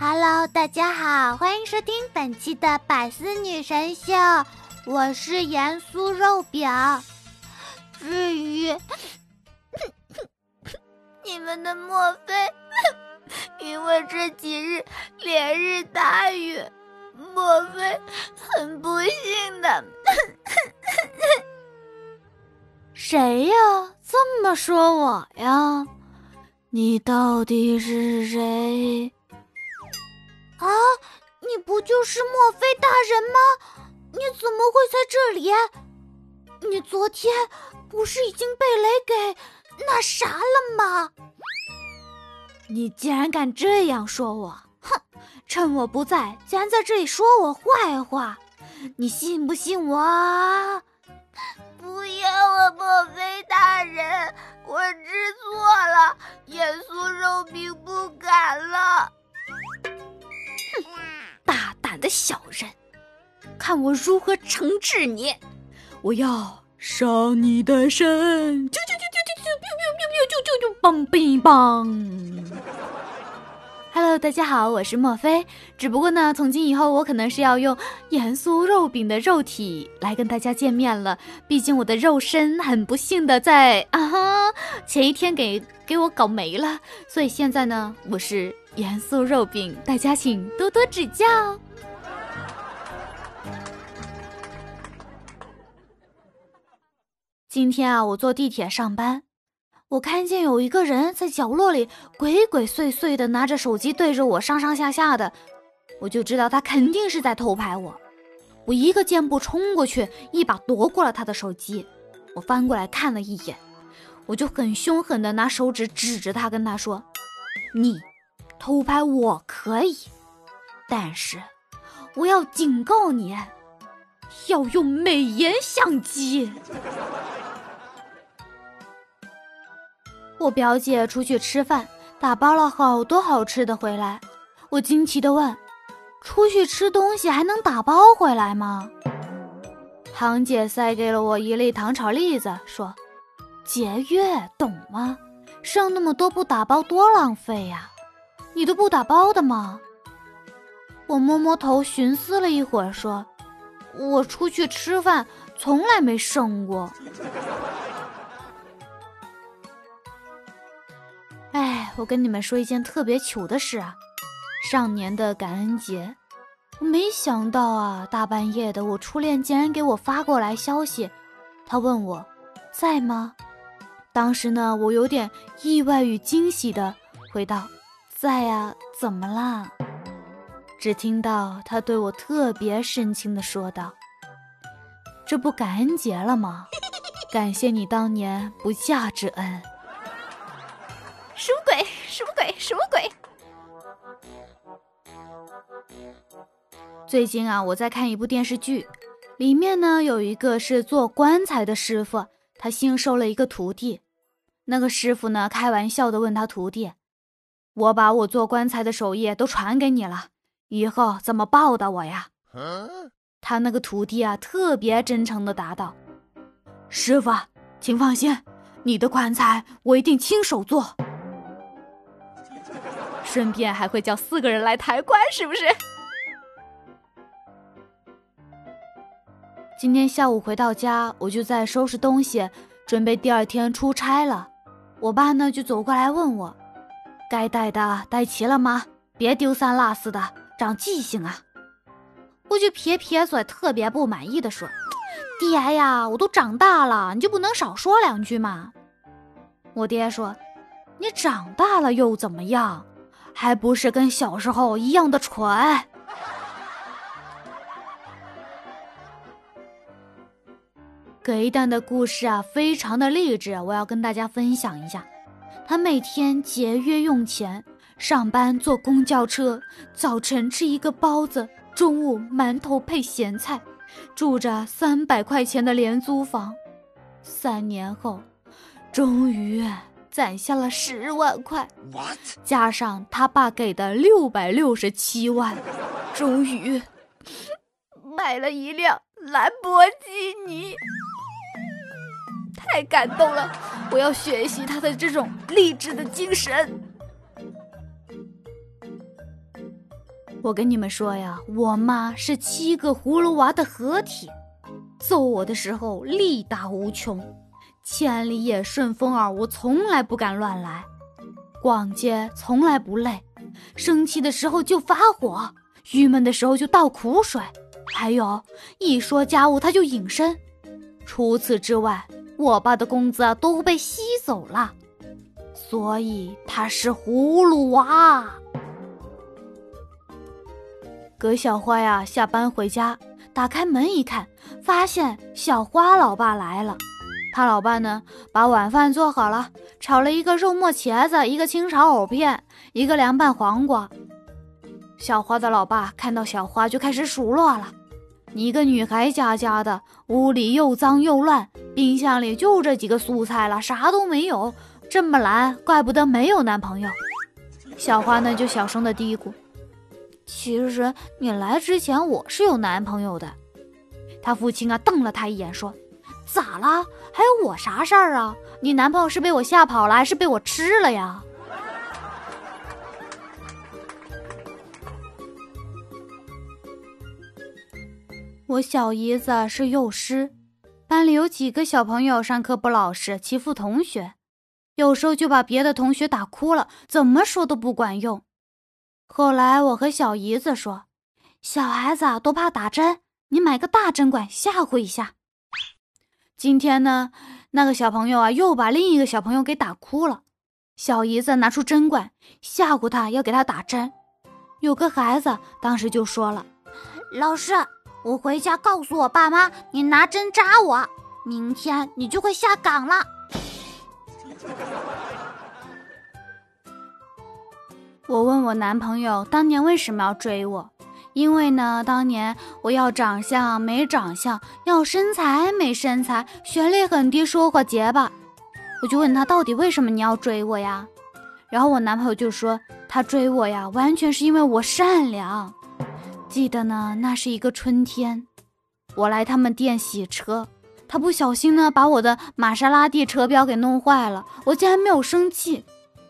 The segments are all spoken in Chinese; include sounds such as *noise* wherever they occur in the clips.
Hello，大家好，欢迎收听本期的百思女神秀，我是盐酥肉饼。至于 *coughs* 你们的莫非，*coughs* 因为这几日连日大雨，莫非很不幸的？*coughs* 谁呀？这么说我呀？你到底是谁？啊！你不就是莫非大人吗？你怎么会在这里？你昨天不是已经被雷给那啥了吗？你竟然敢这样说我！哼！趁我不在，竟然在这里说我坏话！你信不信我？不要啊，莫非大人，我知错了，耶稣肉饼不敢了。*laughs* 大胆的小人，看我如何惩治你！我要伤你的身！啾啾啾啾啾啾啾啾啾啾啾！嘣嘣嘣！！Hello，大家好，我是莫非。只不过呢，从今以后我可能是要用盐酥肉饼的肉体来跟大家见面了。毕竟我的肉身很不幸的在啊哈前一天给给我搞没了，所以现在呢，我是。盐酥肉饼，大家请多多指教。今天啊，我坐地铁上班，我看见有一个人在角落里鬼鬼祟祟的拿着手机对着我上上下下的，我就知道他肯定是在偷拍我。我一个箭步冲过去，一把夺过了他的手机。我翻过来看了一眼，我就很凶狠的拿手指指着他，跟他说：“你。”偷拍我可以，但是我要警告你，要用美颜相机。我表姐出去吃饭，打包了好多好吃的回来。我惊奇的问：“出去吃东西还能打包回来吗？”堂姐塞给了我一粒糖炒栗子，说：“节约，懂吗？剩那么多不打包多浪费呀。”你都不打包的吗？我摸摸头，寻思了一会儿，说：“我出去吃饭从来没剩过。”我跟你们说一件特别糗的事啊！上年的感恩节，我没想到啊，大半夜的，我初恋竟然给我发过来消息，他问我在吗？当时呢，我有点意外与惊喜的回道。在呀，怎么啦？只听到他对我特别深情的说道：“这不感恩节了吗？感谢你当年不嫁之恩。”什么鬼？什么鬼？什么鬼？最近啊，我在看一部电视剧，里面呢有一个是做棺材的师傅，他新收了一个徒弟。那个师傅呢，开玩笑的问他徒弟。我把我做棺材的手艺都传给你了，以后怎么报答我呀？他那个徒弟啊，特别真诚的答道：“师傅，请放心，你的棺材我一定亲手做，顺便还会叫四个人来抬棺，是不是？”今天下午回到家，我就在收拾东西，准备第二天出差了。我爸呢，就走过来问我。该带的带齐了吗？别丢三落四的，长记性啊！我就撇撇嘴，特别不满意的说：“爹呀，我都长大了，你就不能少说两句吗？”我爹说：“你长大了又怎么样？还不是跟小时候一样的蠢。”给蛋的故事啊，非常的励志，我要跟大家分享一下。他每天节约用钱，上班坐公交车，早晨吃一个包子，中午馒头配咸菜，住着三百块钱的廉租房，三年后，终于攒下了十万块，加上他爸给的六百六十七万，终于买了一辆兰博基尼。太感动了！我要学习他的这种励志的精神。我跟你们说呀，我妈是七个葫芦娃的合体，揍我的时候力大无穷，千里眼、顺风耳我从来不敢乱来，逛街从来不累，生气的时候就发火，郁闷的时候就倒苦水，还有一说家务他就隐身。除此之外，我爸的工资啊都被吸走了，所以他是葫芦娃。葛小花呀，下班回家，打开门一看，发现小花老爸来了。他老爸呢，把晚饭做好了，炒了一个肉末茄子，一个清炒藕片，一个凉拌黄瓜。小花的老爸看到小花就开始数落了：“你一个女孩家家的，屋里又脏又乱，冰箱里就这几个蔬菜了，啥都没有，这么懒，怪不得没有男朋友。”小花呢，就小声的嘀咕。其实你来之前我是有男朋友的，他父亲啊瞪了他一眼说：“咋了？还有我啥事儿啊？你男朋友是被我吓跑了，还是被我吃了呀？”我小姨子是幼师，班里有几个小朋友上课不老实，欺负同学，有时候就把别的同学打哭了，怎么说都不管用。后来我和小姨子说：“小孩子都怕打针，你买个大针管吓唬一下。”今天呢，那个小朋友啊又把另一个小朋友给打哭了。小姨子拿出针管吓唬他，要给他打针。有个孩子当时就说了：“老师，我回家告诉我爸妈，你拿针扎我，明天你就会下岗了。*laughs* ”我问我男朋友当年为什么要追我，因为呢，当年我要长相没长相，要身材没身材，学历很低，说话结巴。我就问他到底为什么你要追我呀？然后我男朋友就说他追我呀，完全是因为我善良。记得呢，那是一个春天，我来他们店洗车，他不小心呢把我的玛莎拉蒂车标给弄坏了，我竟然没有生气。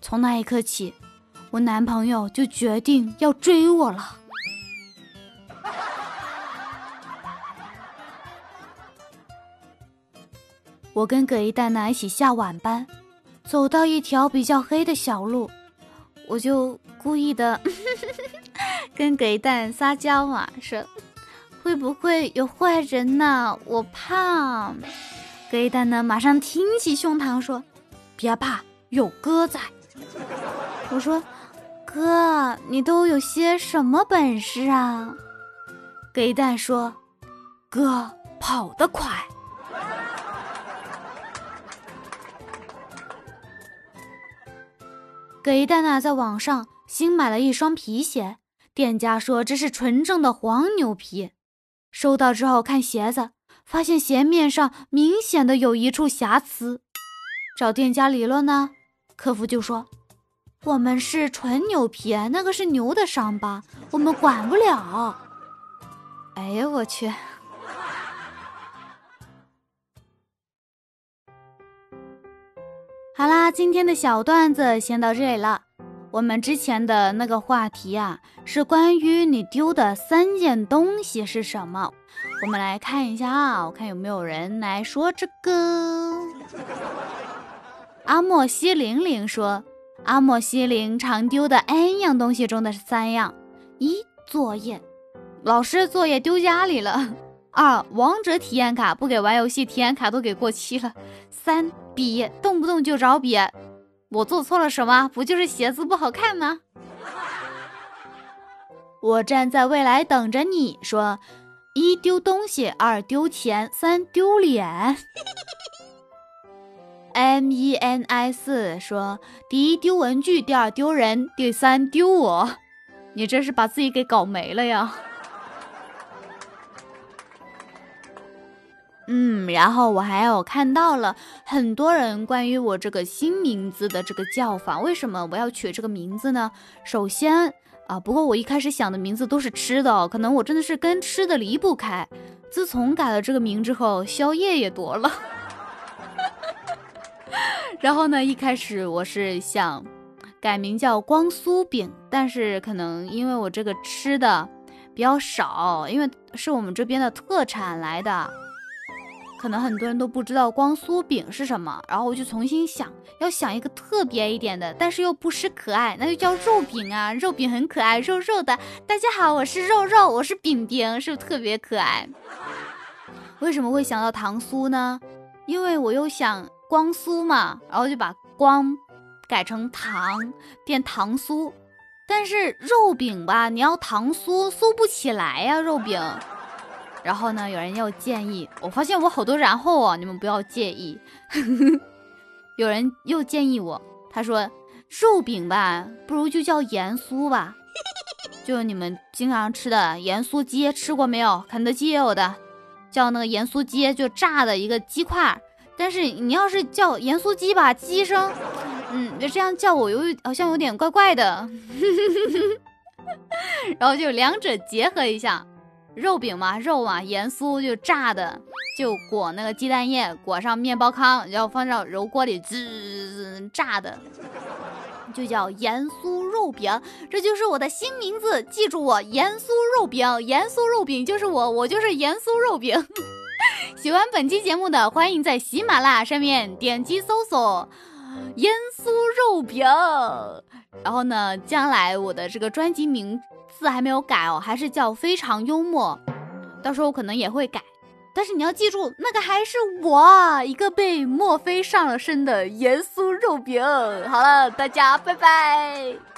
从那一刻起。我男朋友就决定要追我了。我跟葛一蛋呢一起下晚班，走到一条比较黑的小路，我就故意的 *laughs* 跟葛一蛋撒娇嘛，说会不会有坏人呢？我怕。葛一蛋呢马上挺起胸膛说：“别怕，有哥在。”我说。哥，你都有些什么本事啊？葛一蛋说：“哥跑得快。”给蛋呢，在网上新买了一双皮鞋，店家说这是纯正的黄牛皮。收到之后看鞋子，发现鞋面上明显的有一处瑕疵，找店家理论呢，客服就说。我们是纯牛皮，那个是牛的伤疤，我们管不了。哎呀，我去！好啦，今天的小段子先到这里了。我们之前的那个话题啊，是关于你丢的三件东西是什么？我们来看一下啊，我看有没有人来说这个。阿莫西玲玲说。阿莫西林常丢的 n 样东西中的三样：一、作业，老师作业丢家里了；二、王者体验卡不给玩游戏，体验卡都给过期了；三、笔，动不动就找笔。我做错了什么？不就是写字不好看吗？*laughs* 我站在未来等着你说：一丢东西，二丢钱，三丢脸。M E N I 四说：第一丢文具，第二丢人，第三丢我。你这是把自己给搞没了呀？嗯，然后我还有看到了很多人关于我这个新名字的这个叫法。为什么我要取这个名字呢？首先啊，不过我一开始想的名字都是吃的，可能我真的是跟吃的离不开。自从改了这个名之后，宵夜也多了。*laughs* 然后呢？一开始我是想改名叫光酥饼，但是可能因为我这个吃的比较少，因为是我们这边的特产来的，可能很多人都不知道光酥饼是什么。然后我就重新想，要想一个特别一点的，但是又不失可爱，那就叫肉饼啊！肉饼很可爱，肉肉的。大家好，我是肉肉，我是饼饼，是不是特别可爱？为什么会想到糖酥呢？因为我又想。光酥嘛，然后就把光改成糖，变糖酥。但是肉饼吧，你要糖酥，酥不起来呀，肉饼。然后呢，有人又建议，我发现我好多然后啊，你们不要介意。*laughs* 有人又建议我，他说肉饼吧，不如就叫盐酥吧，*laughs* 就你们经常吃的盐酥鸡，吃过没有？肯德基也有的，叫那个盐酥鸡，就炸的一个鸡块。但是你要是叫盐酥鸡吧，鸡声，嗯，就这样叫我有好像有点怪怪的，*laughs* 然后就两者结合一下，肉饼嘛，肉嘛，盐酥就炸的，就裹那个鸡蛋液，裹上面包糠，然后放到油锅里滋炸的，就叫盐酥肉饼，这就是我的新名字，记住我，盐酥肉饼，盐酥肉饼就是我，我就是盐酥肉饼。*laughs* 喜欢本期节目的，欢迎在喜马拉雅上面点击搜索“盐酥肉饼”。然后呢，将来我的这个专辑名字还没有改哦，还是叫“非常幽默”。到时候可能也会改，但是你要记住，那个还是我一个被墨菲上了身的盐酥肉饼。好了，大家拜拜。